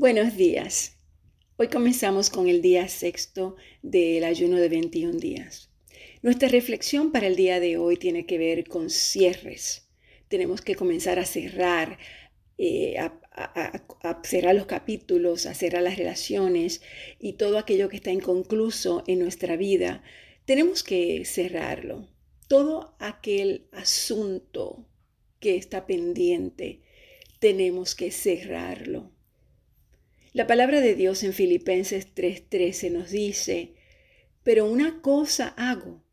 Buenos días. Hoy comenzamos con el día sexto del ayuno de 21 días. Nuestra reflexión para el día de hoy tiene que ver con cierres. Tenemos que comenzar a cerrar, eh, cerrar los capítulos, a cerrar las relaciones y todo aquello que está inconcluso en nuestra vida. Tenemos que cerrarlo. Todo aquel asunto que está pendiente, tenemos que cerrarlo. La palabra de Dios en Filipenses 3:13 nos dice, pero una cosa hago,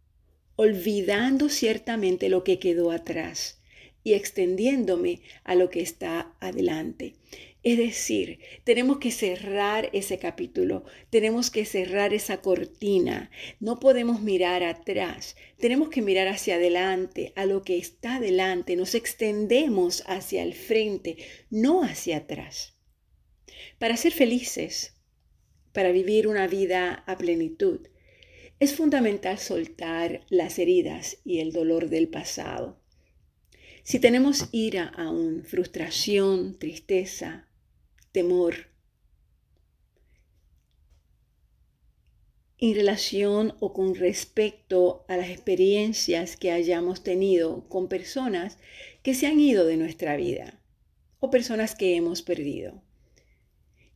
olvidando ciertamente lo que quedó atrás y extendiéndome a lo que está adelante. Es decir, tenemos que cerrar ese capítulo, tenemos que cerrar esa cortina, no podemos mirar atrás, tenemos que mirar hacia adelante, a lo que está adelante, nos extendemos hacia el frente, no hacia atrás. Para ser felices, para vivir una vida a plenitud, es fundamental soltar las heridas y el dolor del pasado. Si tenemos ira aún, frustración, tristeza, temor, en relación o con respecto a las experiencias que hayamos tenido con personas que se han ido de nuestra vida o personas que hemos perdido.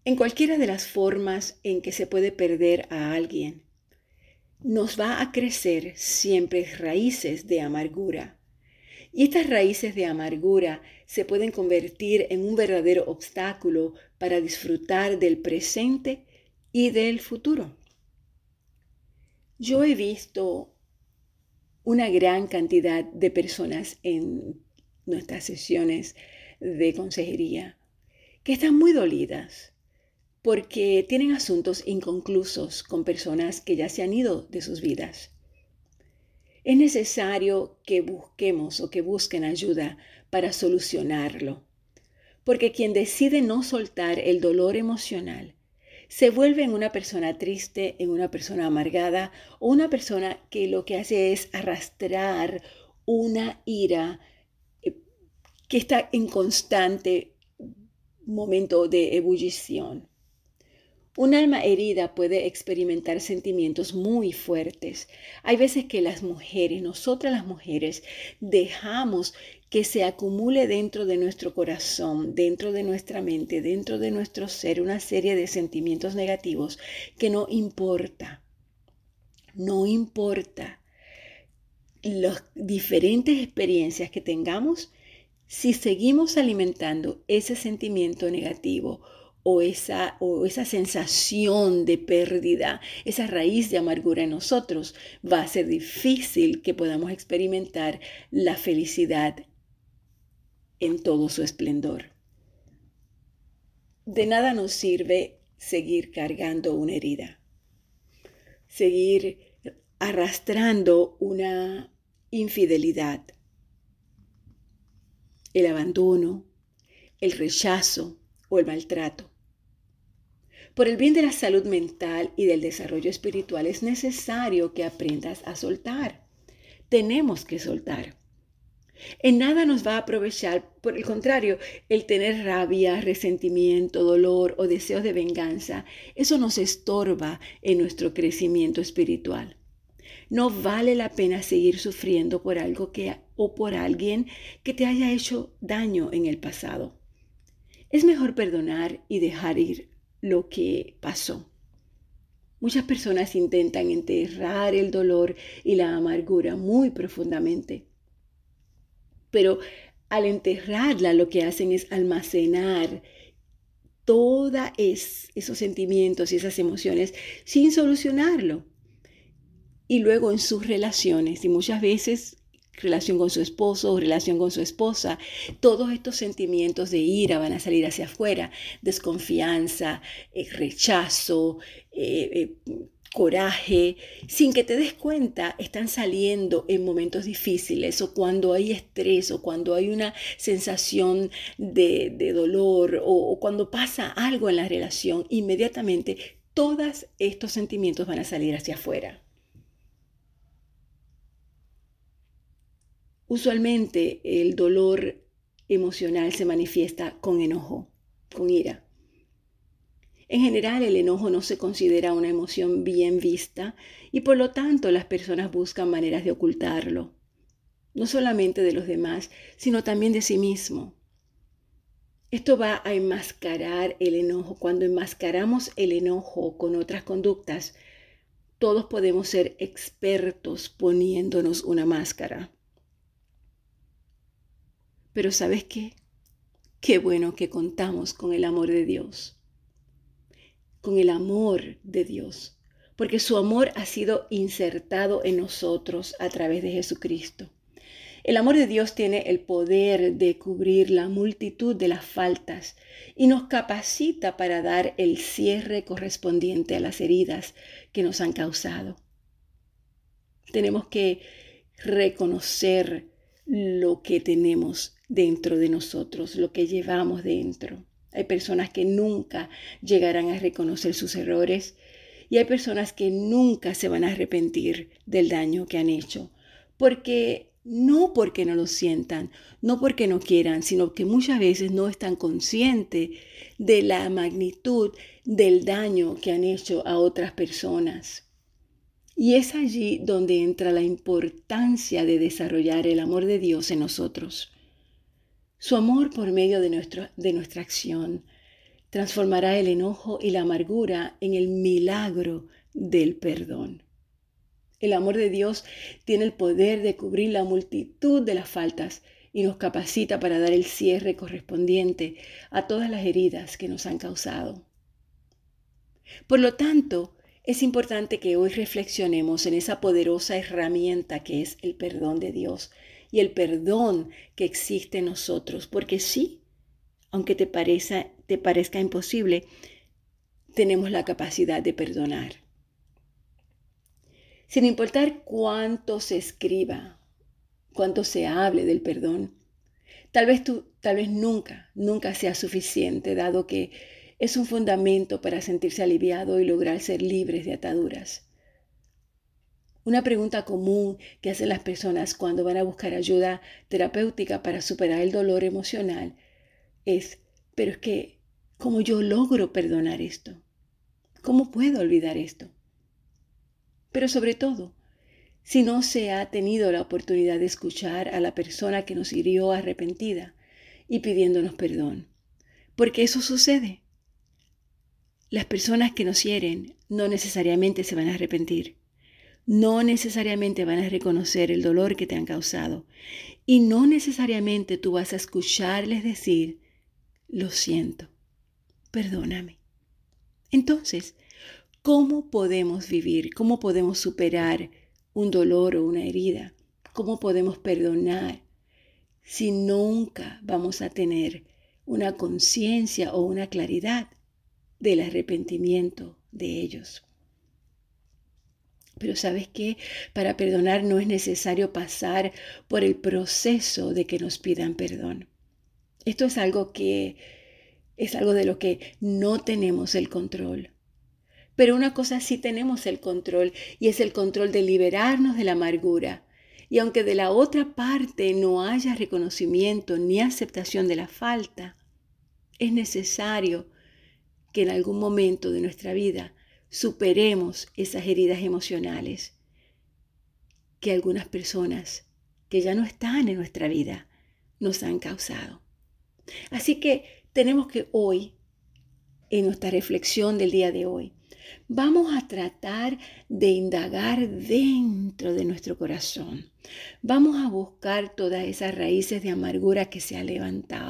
En cualquiera de las formas en que se puede perder a alguien, nos va a crecer siempre raíces de amargura. Y estas raíces de amargura se pueden convertir en un verdadero obstáculo para disfrutar del presente y del futuro. Yo he visto una gran cantidad de personas en nuestras sesiones de consejería que están muy dolidas porque tienen asuntos inconclusos con personas que ya se han ido de sus vidas. Es necesario que busquemos o que busquen ayuda para solucionarlo, porque quien decide no soltar el dolor emocional se vuelve en una persona triste, en una persona amargada o una persona que lo que hace es arrastrar una ira eh, que está en constante momento de ebullición. Un alma herida puede experimentar sentimientos muy fuertes. Hay veces que las mujeres, nosotras las mujeres, dejamos que se acumule dentro de nuestro corazón, dentro de nuestra mente, dentro de nuestro ser, una serie de sentimientos negativos que no importa. No importa las diferentes experiencias que tengamos, si seguimos alimentando ese sentimiento negativo o esa, o esa sensación de pérdida, esa raíz de amargura en nosotros, va a ser difícil que podamos experimentar la felicidad en todo su esplendor. De nada nos sirve seguir cargando una herida, seguir arrastrando una infidelidad, el abandono, el rechazo o el maltrato. Por el bien de la salud mental y del desarrollo espiritual es necesario que aprendas a soltar. Tenemos que soltar. En nada nos va a aprovechar, por el contrario, el tener rabia, resentimiento, dolor o deseos de venganza. Eso nos estorba en nuestro crecimiento espiritual. No vale la pena seguir sufriendo por algo que o por alguien que te haya hecho daño en el pasado. Es mejor perdonar y dejar ir lo que pasó. Muchas personas intentan enterrar el dolor y la amargura muy profundamente, pero al enterrarla lo que hacen es almacenar todos esos sentimientos y esas emociones sin solucionarlo. Y luego en sus relaciones, y muchas veces relación con su esposo o relación con su esposa, todos estos sentimientos de ira van a salir hacia afuera, desconfianza, eh, rechazo, eh, eh, coraje, sin que te des cuenta, están saliendo en momentos difíciles o cuando hay estrés o cuando hay una sensación de, dolor o cuando pasa algo en la relación, inmediatamente todos estos sentimientos van a salir hacia afuera. Usualmente el dolor emocional se manifiesta con enojo, con ira. En general, el enojo no se considera una emoción bien vista y por lo tanto las personas buscan maneras de ocultarlo, no solamente de los demás, sino también de sí mismo. Esto va a enmascarar el enojo. Cuando enmascaramos el enojo con otras conductas, todos podemos ser expertos poniéndonos una máscara. Pero ¿sabes qué? Qué bueno que contamos con el amor de Dios. Con el amor de Dios. Porque su amor ha sido insertado en nosotros a través de Jesucristo. El amor de Dios tiene el poder de cubrir la multitud de las faltas y nos capacita para dar el cierre correspondiente a las heridas que nos han causado. Tenemos que reconocer lo que tenemos dentro de nosotros, lo que llevamos dentro. Hay personas que nunca llegarán a reconocer sus errores y hay personas que nunca se van a arrepentir del daño que han hecho, porque no porque no lo sientan, no porque no quieran, sino que muchas veces no están conscientes de la magnitud del daño que han hecho a otras personas. Y es allí donde entra la importancia de desarrollar el amor de Dios en nosotros. Su amor por medio de, de nuestra acción transformará el enojo y la amargura en el milagro del perdón. El amor de Dios tiene el poder de cubrir la multitud de las faltas y nos capacita para dar el cierre correspondiente a todas las heridas que nos han causado. Por lo tanto, es importante que hoy reflexionemos en esa poderosa herramienta que es el perdón de Dios y el perdón que existe en nosotros, porque sí, aunque te, te parezca imposible, tenemos la capacidad de perdonar. Sin importar cuánto se escriba, cuánto se hable del perdón, tal vez tú, tal vez nunca, nunca sea suficiente, dado que es un fundamento para sentirse aliviado y lograr ser libres de ataduras. Una pregunta común que hacen las personas cuando van a buscar ayuda terapéutica para superar el dolor emocional es, pero es que, ¿cómo yo logro perdonar esto? ¿Cómo puedo olvidar esto? Pero sobre todo, si no se ha tenido la oportunidad de escuchar a la persona que nos hirió arrepentida y pidiéndonos perdón. Porque eso sucede. Las personas que nos hieren no necesariamente se van a arrepentir. No necesariamente van a reconocer el dolor que te han causado. Y no necesariamente tú vas a escucharles decir, lo siento, perdóname. Entonces, ¿Cómo podemos vivir? ¿Cómo podemos superar un dolor o una herida? ¿Cómo podemos perdonar si nunca vamos a tener una conciencia o una claridad del arrepentimiento de ellos? Pero sabes qué? Para perdonar no es necesario pasar por el proceso de que nos pidan perdón. Esto es algo que es algo de lo que no tenemos el control. Pero una cosa sí tenemos el control y es el control de liberarnos de la amargura. Y aunque de la otra parte no haya reconocimiento ni aceptación de la falta, es necesario que en algún momento de nuestra vida superemos esas heridas emocionales que algunas personas que ya no están en nuestra vida nos han causado. Así que tenemos que hoy, en nuestra reflexión del día de hoy, vamos a tratar de indagar dentro de nuestro corazón. Vamos a buscar todas esas raíces de amargura que se ha levantado.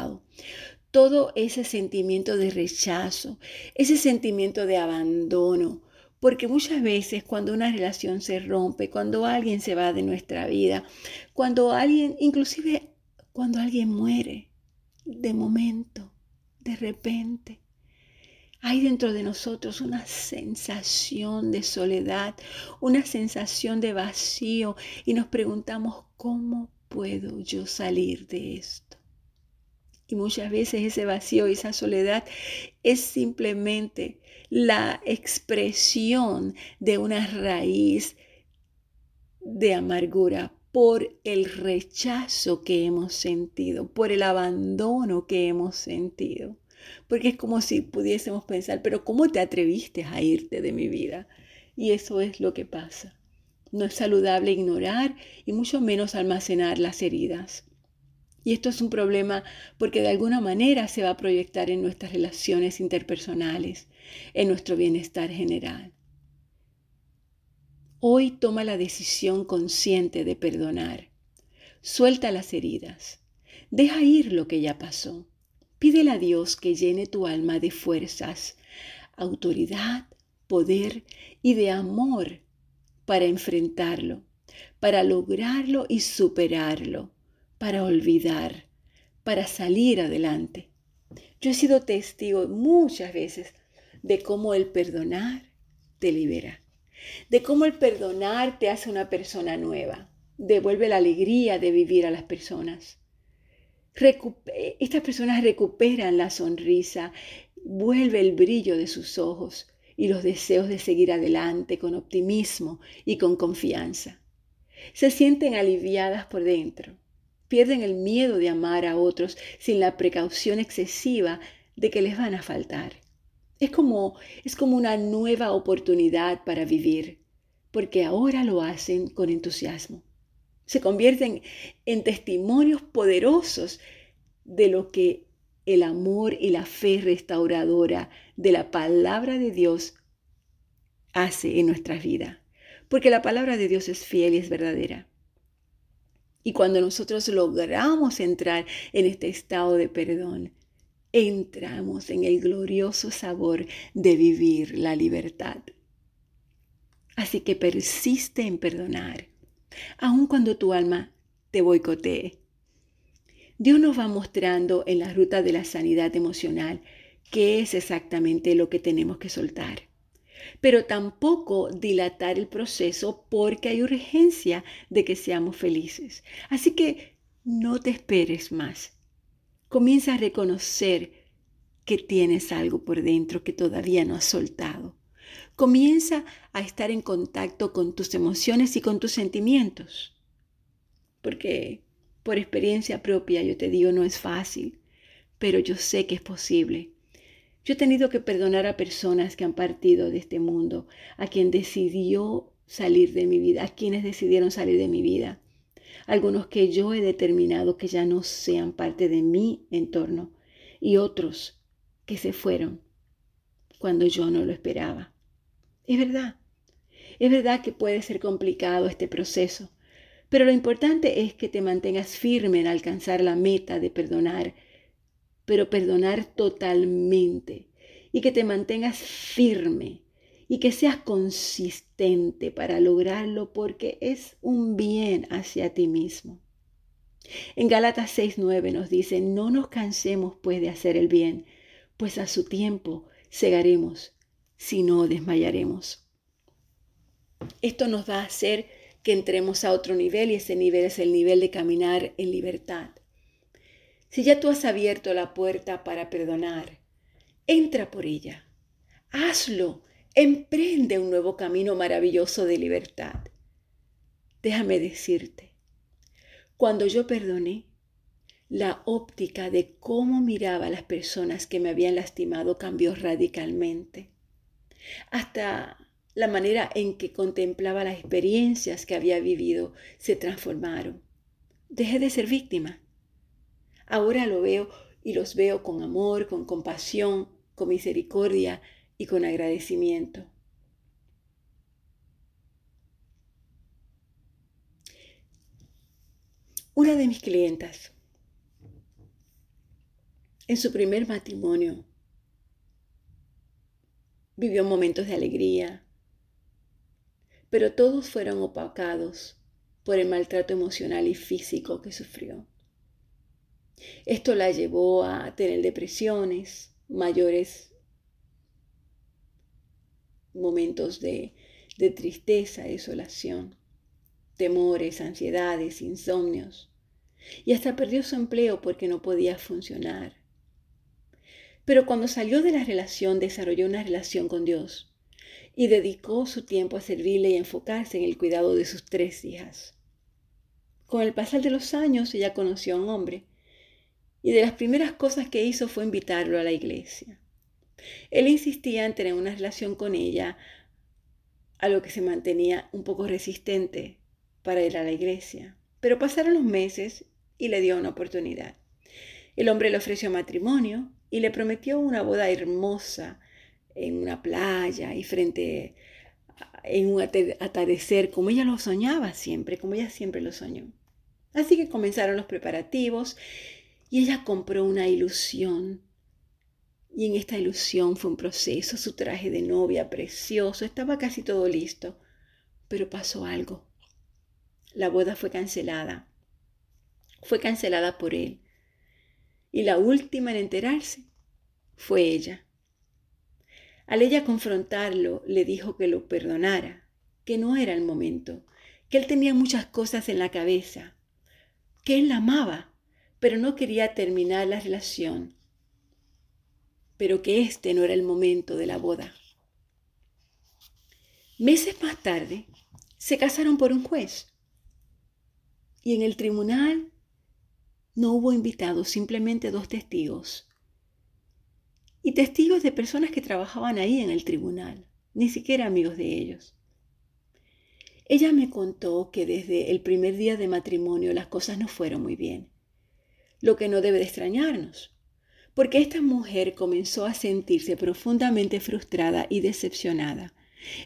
Todo ese sentimiento de rechazo, ese sentimiento de abandono, porque muchas veces cuando una relación se rompe, cuando alguien se va de nuestra vida, cuando alguien, inclusive cuando alguien muere, de momento, de repente, hay dentro de nosotros una sensación de soledad, una sensación de vacío y nos preguntamos, ¿cómo puedo yo salir de esto? Y muchas veces ese vacío y esa soledad es simplemente la expresión de una raíz de amargura por el rechazo que hemos sentido, por el abandono que hemos sentido porque es como si pudiésemos pensar, pero ¿cómo te atreviste a irte de mi vida? Y eso es lo que pasa. No es saludable ignorar y mucho menos almacenar las heridas. Y esto es un problema porque de alguna manera se va a proyectar en nuestras relaciones interpersonales, en nuestro bienestar general. Hoy toma la decisión consciente de perdonar. Suelta las heridas. Deja ir lo que ya pasó. Pídele a Dios que llene tu alma de fuerzas, autoridad, poder y de amor para enfrentarlo, para lograrlo y superarlo, para olvidar, para salir adelante. Yo he sido testigo muchas veces de cómo el perdonar te libera de cómo el perdonar te hace una persona nueva, devuelve la alegría de vivir a las personas. estas personas recuperan la sonrisa, vuelve el brillo de sus ojos y los deseos de seguir adelante con optimismo y con confianza. Se sienten aliviadas por dentro, pierden el miedo de amar a otros sin la precaución excesiva de que les van a faltar. Es como, es como una nueva oportunidad para vivir, porque ahora lo hacen con entusiasmo. Se convierten en testimonios poderosos de lo que el amor y la fe restauradora de la palabra de Dios hace en nuestras vidas. Porque la palabra de Dios es fiel y es verdadera. Y cuando nosotros logramos entrar en este estado de perdón, entramos en el glorioso sabor de vivir la libertad. Así que persiste en perdonar, aun cuando tu alma te boicotee. Dios nos va mostrando en la ruta de la sanidad emocional qué es exactamente lo que tenemos que soltar. Pero tampoco dilatar el proceso porque hay urgencia de que seamos felices. Así que no te esperes más. Comienza a reconocer que tienes algo por dentro que todavía no has soltado. Comienza a estar en contacto con tus emociones y con tus sentimientos. Porque por experiencia propia yo te digo, no es fácil, pero yo sé que es posible. Yo he tenido que perdonar a personas que han partido de este mundo, a quien decidió salir de mi vida, a quienes decidieron salir de mi vida algunos que yo he determinado que ya no sean parte de mi entorno y otros que se fueron cuando yo no lo esperaba. Es verdad, es verdad que puede ser complicado este proceso, pero lo importante es que te mantengas firme en alcanzar la meta de perdonar, pero perdonar totalmente y que te mantengas firme y que seas consistente para lograrlo porque es un bien hacia ti mismo. En Gálatas 6:9 nos dice, no nos cansemos pues de hacer el bien, pues a su tiempo cegaremos, si no desmayaremos. Esto nos va a hacer que entremos a otro nivel y ese nivel es el nivel de caminar en libertad. Si ya tú has abierto la puerta para perdonar, entra por ella. Hazlo Emprende un nuevo camino maravilloso de libertad. Déjame decirte, cuando yo perdoné, la óptica de cómo miraba a las personas que me habían lastimado cambió radicalmente. Hasta la manera en que contemplaba las experiencias que había vivido se transformaron. Dejé de ser víctima. Ahora lo veo y los veo con amor, con compasión, con misericordia y con agradecimiento. Una de mis clientas, en su primer matrimonio, vivió momentos de alegría, pero todos fueron opacados por el maltrato emocional y físico que sufrió. Esto la llevó a tener depresiones mayores momentos de, de tristeza, desolación, temores, ansiedades, insomnios. Y hasta perdió su empleo porque no podía funcionar. Pero cuando salió de la relación, desarrolló una relación con Dios y dedicó su tiempo a servirle y enfocarse en el cuidado de sus tres hijas. Con el pasar de los años, ella conoció a un hombre Y de las primeras cosas que hizo fue invitarlo a la iglesia. Él insistía en tener una relación con ella, a lo que se mantenía un poco resistente para ir a la iglesia. Pero pasaron los meses y le dio una oportunidad. El hombre le ofreció matrimonio y le prometió una boda hermosa en una playa y frente en un atardecer como ella lo soñaba siempre, como ella siempre lo soñó. Así que comenzaron los preparativos y ella compró una ilusión. Y en esta ilusión fue un proceso, su traje de novia precioso, estaba casi todo listo, pero pasó algo. La boda fue cancelada. Fue cancelada por él. Y la última en enterarse fue ella. Al ella confrontarlo, le dijo que lo perdonara, que no era el momento, que él tenía muchas cosas en la cabeza, que él la amaba, pero no quería terminar la relación, pero que este no era el momento de la boda. Meses más tarde, se casaron por un juez. Y en el tribunal no hubo invitados, simplemente dos testigos. Y testigos de personas que trabajaban ahí en el tribunal, ni siquiera amigos de ellos. Ella me contó que desde el primer día de matrimonio las cosas no fueron muy bien, lo que no debe de extrañarnos, porque esta mujer comenzó a sentirse profundamente frustrada y decepcionada.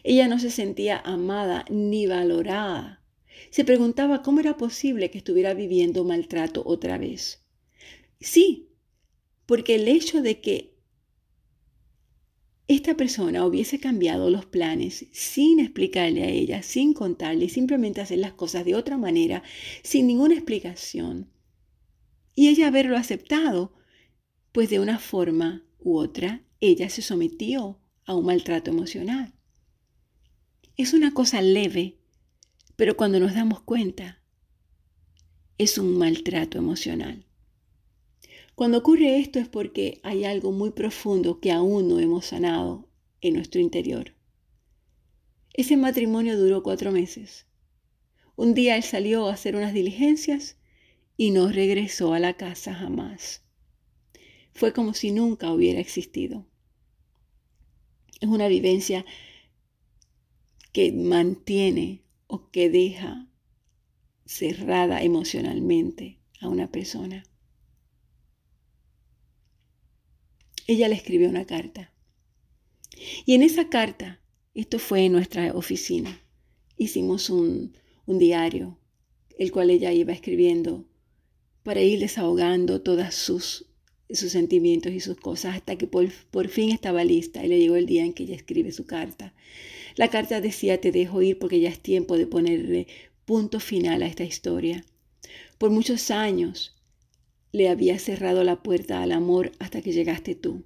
Ella no se sentía amada ni valorada. Se preguntaba cómo era posible que estuviera viviendo maltrato otra vez. Sí, porque el hecho de que esta persona hubiese cambiado los planes sin explicarle a ella, sin contarle, simplemente hacer las cosas de otra manera, sin ninguna explicación, y ella haberlo aceptado, pues de una forma u otra, ella se sometió a un maltrato emocional. Es una cosa leve, pero cuando nos damos cuenta, es un maltrato emocional. Cuando ocurre esto es porque hay algo muy profundo que aún no hemos sanado en nuestro interior. Ese matrimonio duró cuatro meses. Un día él salió a hacer unas diligencias y no regresó a la casa jamás. Fue como si nunca hubiera existido. Es una vivencia que mantiene o que deja cerrada emocionalmente a una persona. ella le escribió una carta. Y en esa carta, esto fue en nuestra oficina, hicimos un, diario, el cual ella iba escribiendo para ir desahogando todos sus, sus sentimientos y sus cosas hasta que por, por fin estaba lista y le llegó el día en que ella escribe su carta. La carta decía, te dejo ir porque ya es tiempo de ponerle punto final a esta historia. Por muchos años le había cerrado la puerta al amor hasta que llegaste tú.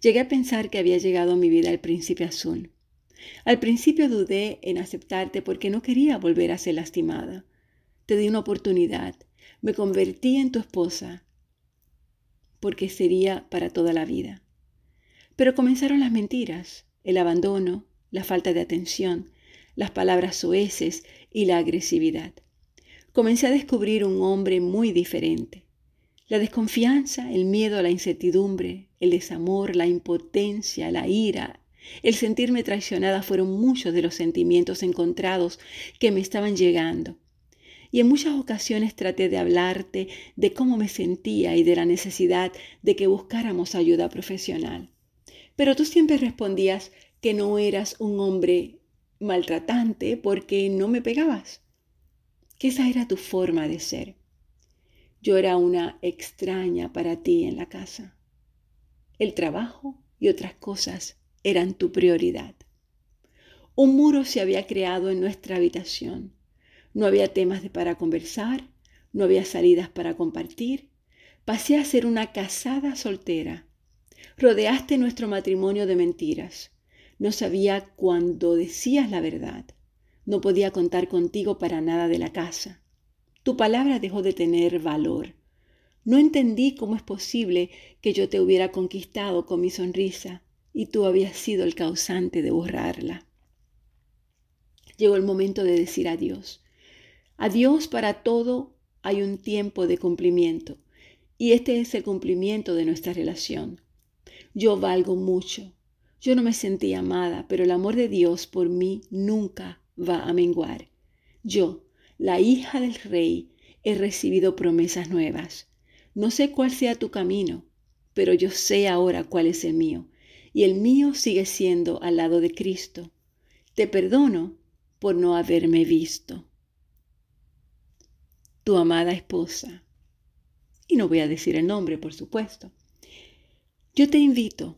Llegué a pensar que había llegado a mi vida el príncipe azul. Al principio dudé en aceptarte porque no quería volver a ser lastimada. Te di una oportunidad. Me convertí en tu esposa porque sería para toda la vida. Pero comenzaron las mentiras, el abandono, la falta de atención, las palabras soeces y la agresividad. Comencé a descubrir un hombre muy diferente. La desconfianza, el miedo la incertidumbre, el desamor, la impotencia, la ira, el sentirme traicionada fueron muchos de los sentimientos encontrados que me estaban llegando. Y en muchas ocasiones traté de hablarte de cómo me sentía y de la necesidad de que buscáramos ayuda profesional. Pero tú siempre respondías que no eras un hombre maltratante porque no me pegabas, que esa era tu forma de ser. Yo era una extraña para ti en la casa. El trabajo y otras cosas eran tu prioridad. Un muro se había creado en nuestra habitación. No había temas para conversar, no había salidas para compartir. Pasé a ser una casada soltera. Rodeaste nuestro matrimonio de mentiras. No sabía cuándo decías la verdad. No podía contar contigo para nada de la casa. Tu palabra dejó de tener valor. No entendí cómo es posible que yo te hubiera conquistado con mi sonrisa y tú habías sido el causante de borrarla. Llegó el momento de decir adiós. Adiós para todo hay un tiempo de cumplimiento. Y este es el cumplimiento de nuestra relación. Yo valgo mucho. Yo no me sentí amada, pero el amor de Dios por mí nunca va a menguar. Yo, la hija del rey, he recibido promesas nuevas. No sé cuál sea tu camino, pero yo sé ahora cuál es el mío. Y el mío sigue siendo al lado de Cristo. Te perdono por no haberme visto. Tu amada esposa. Y no voy a decir el nombre, por supuesto. Yo te invito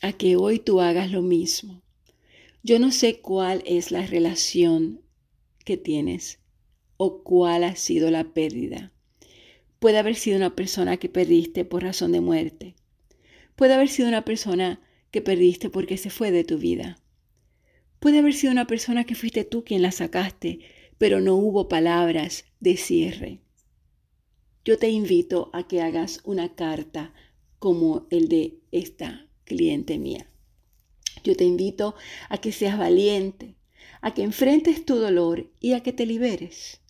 a que hoy tú hagas lo mismo. Yo no sé cuál es la relación que tienes o cuál ha sido la pérdida. Puede haber sido una persona que perdiste por razón de muerte. Puede haber sido una persona que perdiste porque se fue de tu vida. Puede haber sido una persona que fuiste tú quien la sacaste, pero no hubo palabras de cierre. Yo te invito a que hagas una carta como el de esta cliente mía. Yo te invito a que seas valiente, a que enfrentes tu dolor y a que te liberes.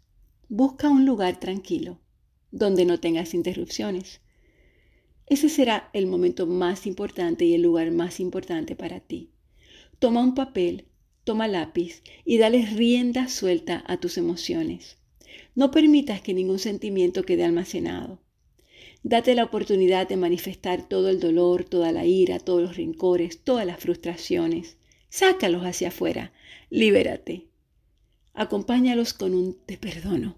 Busca un lugar tranquilo, donde no tengas interrupciones. Ese será el momento más importante y el lugar más importante para ti. Toma un papel, toma lápiz y dale rienda suelta a tus emociones. No permitas que ningún sentimiento quede almacenado. Date la oportunidad de manifestar todo el dolor, toda la ira, todos los rencores, todas las frustraciones. Sácalos hacia afuera. Libérate. Acompáñalos con un te perdono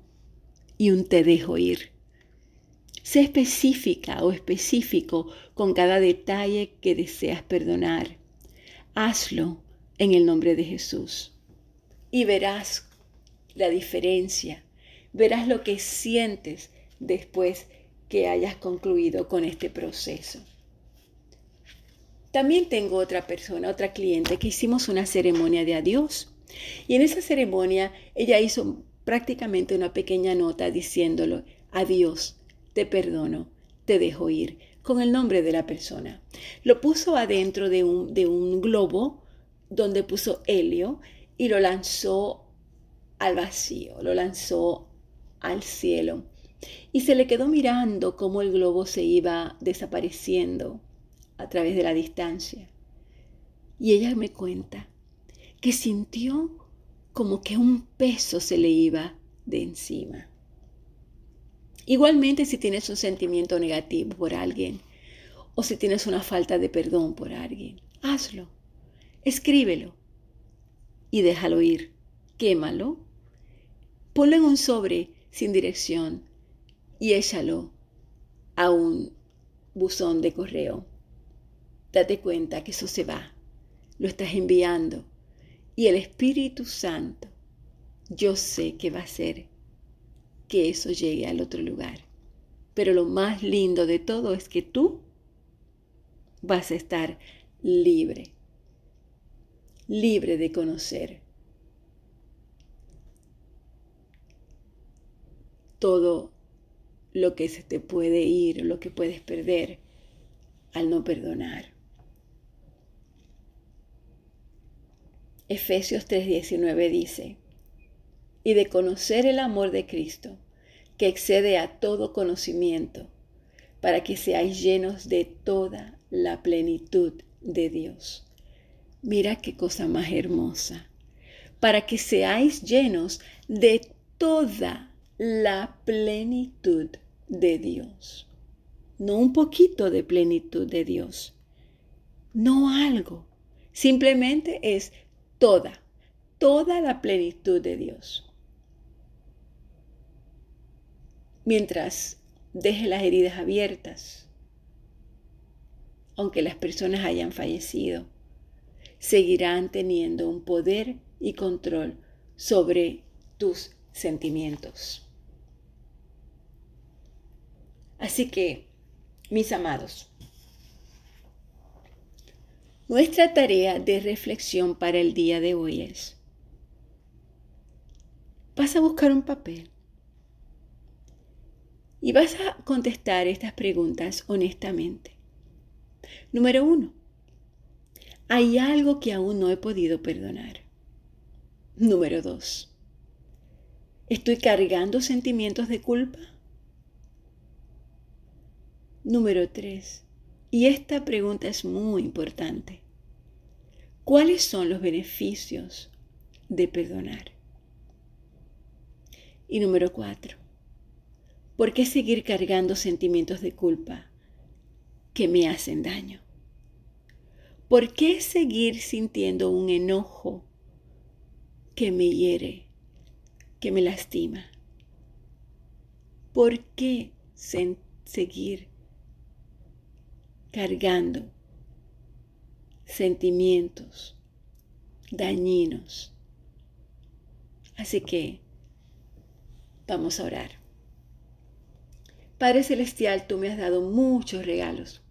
y un te dejo ir. Sé específica o específico con cada detalle que deseas perdonar. Hazlo en el nombre de Jesús y verás la diferencia, verás lo que sientes después que hayas concluido con este proceso. También tengo otra persona, otra cliente, que hicimos una ceremonia de adiós. Y en esa ceremonia ella hizo prácticamente una pequeña nota diciéndolo, adiós, te perdono, te dejo ir, con el nombre de la persona. Lo puso adentro de un, de un globo donde puso helio y lo lanzó al vacío, lo lanzó al cielo. Y se le quedó mirando cómo el globo se iba desapareciendo a través de la distancia. Y ella me cuenta que sintió como que un peso se le iba de encima. Igualmente si tienes un sentimiento negativo por alguien o si tienes una falta de perdón por alguien, hazlo, escríbelo y déjalo ir, quémalo, ponlo en un sobre sin dirección y échalo a un buzón de correo. Date cuenta que eso se va, lo estás enviando y el Espíritu Santo, yo sé que va a hacer que eso llegue al otro lugar. Pero lo más lindo de todo es que tú vas a estar libre, libre de conocer todo lo que se te puede ir, lo que puedes perder al no perdonar. Efesios 3:19 dice, y de conocer el amor de Cristo, que excede a todo conocimiento, para que seáis llenos de toda la plenitud de Dios. Mira qué cosa más hermosa. Para que seáis llenos de toda la plenitud de Dios. No un poquito de plenitud de Dios. No algo. Simplemente es toda, toda la plenitud de Dios. Mientras deje las heridas abiertas, aunque las personas hayan fallecido, seguirán teniendo un poder y control sobre tus sentimientos. Así que, mis amados, nuestra tarea de reflexión para el día de hoy es, vas a buscar un papel y vas a contestar estas preguntas honestamente. Número uno, ¿hay algo que aún no he podido perdonar? Número dos, ¿estoy cargando sentimientos de culpa? Número 3. Y esta pregunta es muy importante. ¿Cuáles son los beneficios de perdonar? Y número 4. ¿Por qué seguir cargando sentimientos de culpa que me hacen daño? ¿Por qué seguir sintiendo un enojo que me hiere, que me lastima? ¿Por qué seguir cargando sentimientos dañinos? Así que vamos a orar. Padre Celestial, tú me has dado muchos regalos.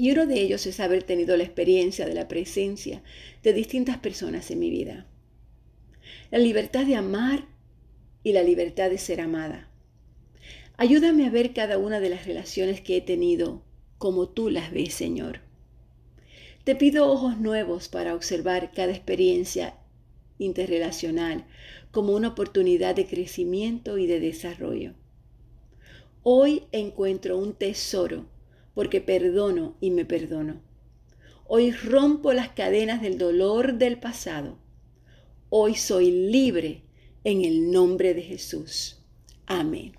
Y uno de ellos es haber tenido la experiencia de la presencia de distintas personas en mi vida. La libertad de amar y la libertad de ser amada. Ayúdame a ver cada una de las relaciones que he tenido como tú las ves, Señor. Te pido ojos nuevos para observar cada experiencia interrelacional como una oportunidad de crecimiento y de desarrollo. Hoy encuentro un tesoro porque perdono y me perdono. Hoy rompo las cadenas del dolor del pasado. Hoy soy libre en el nombre de Jesús. Amén.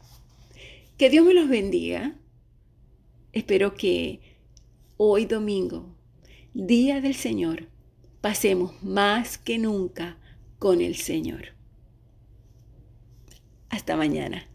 Que Dios me los bendiga. Espero que hoy domingo, día del Señor, pasemos más que nunca con el Señor. Hasta mañana.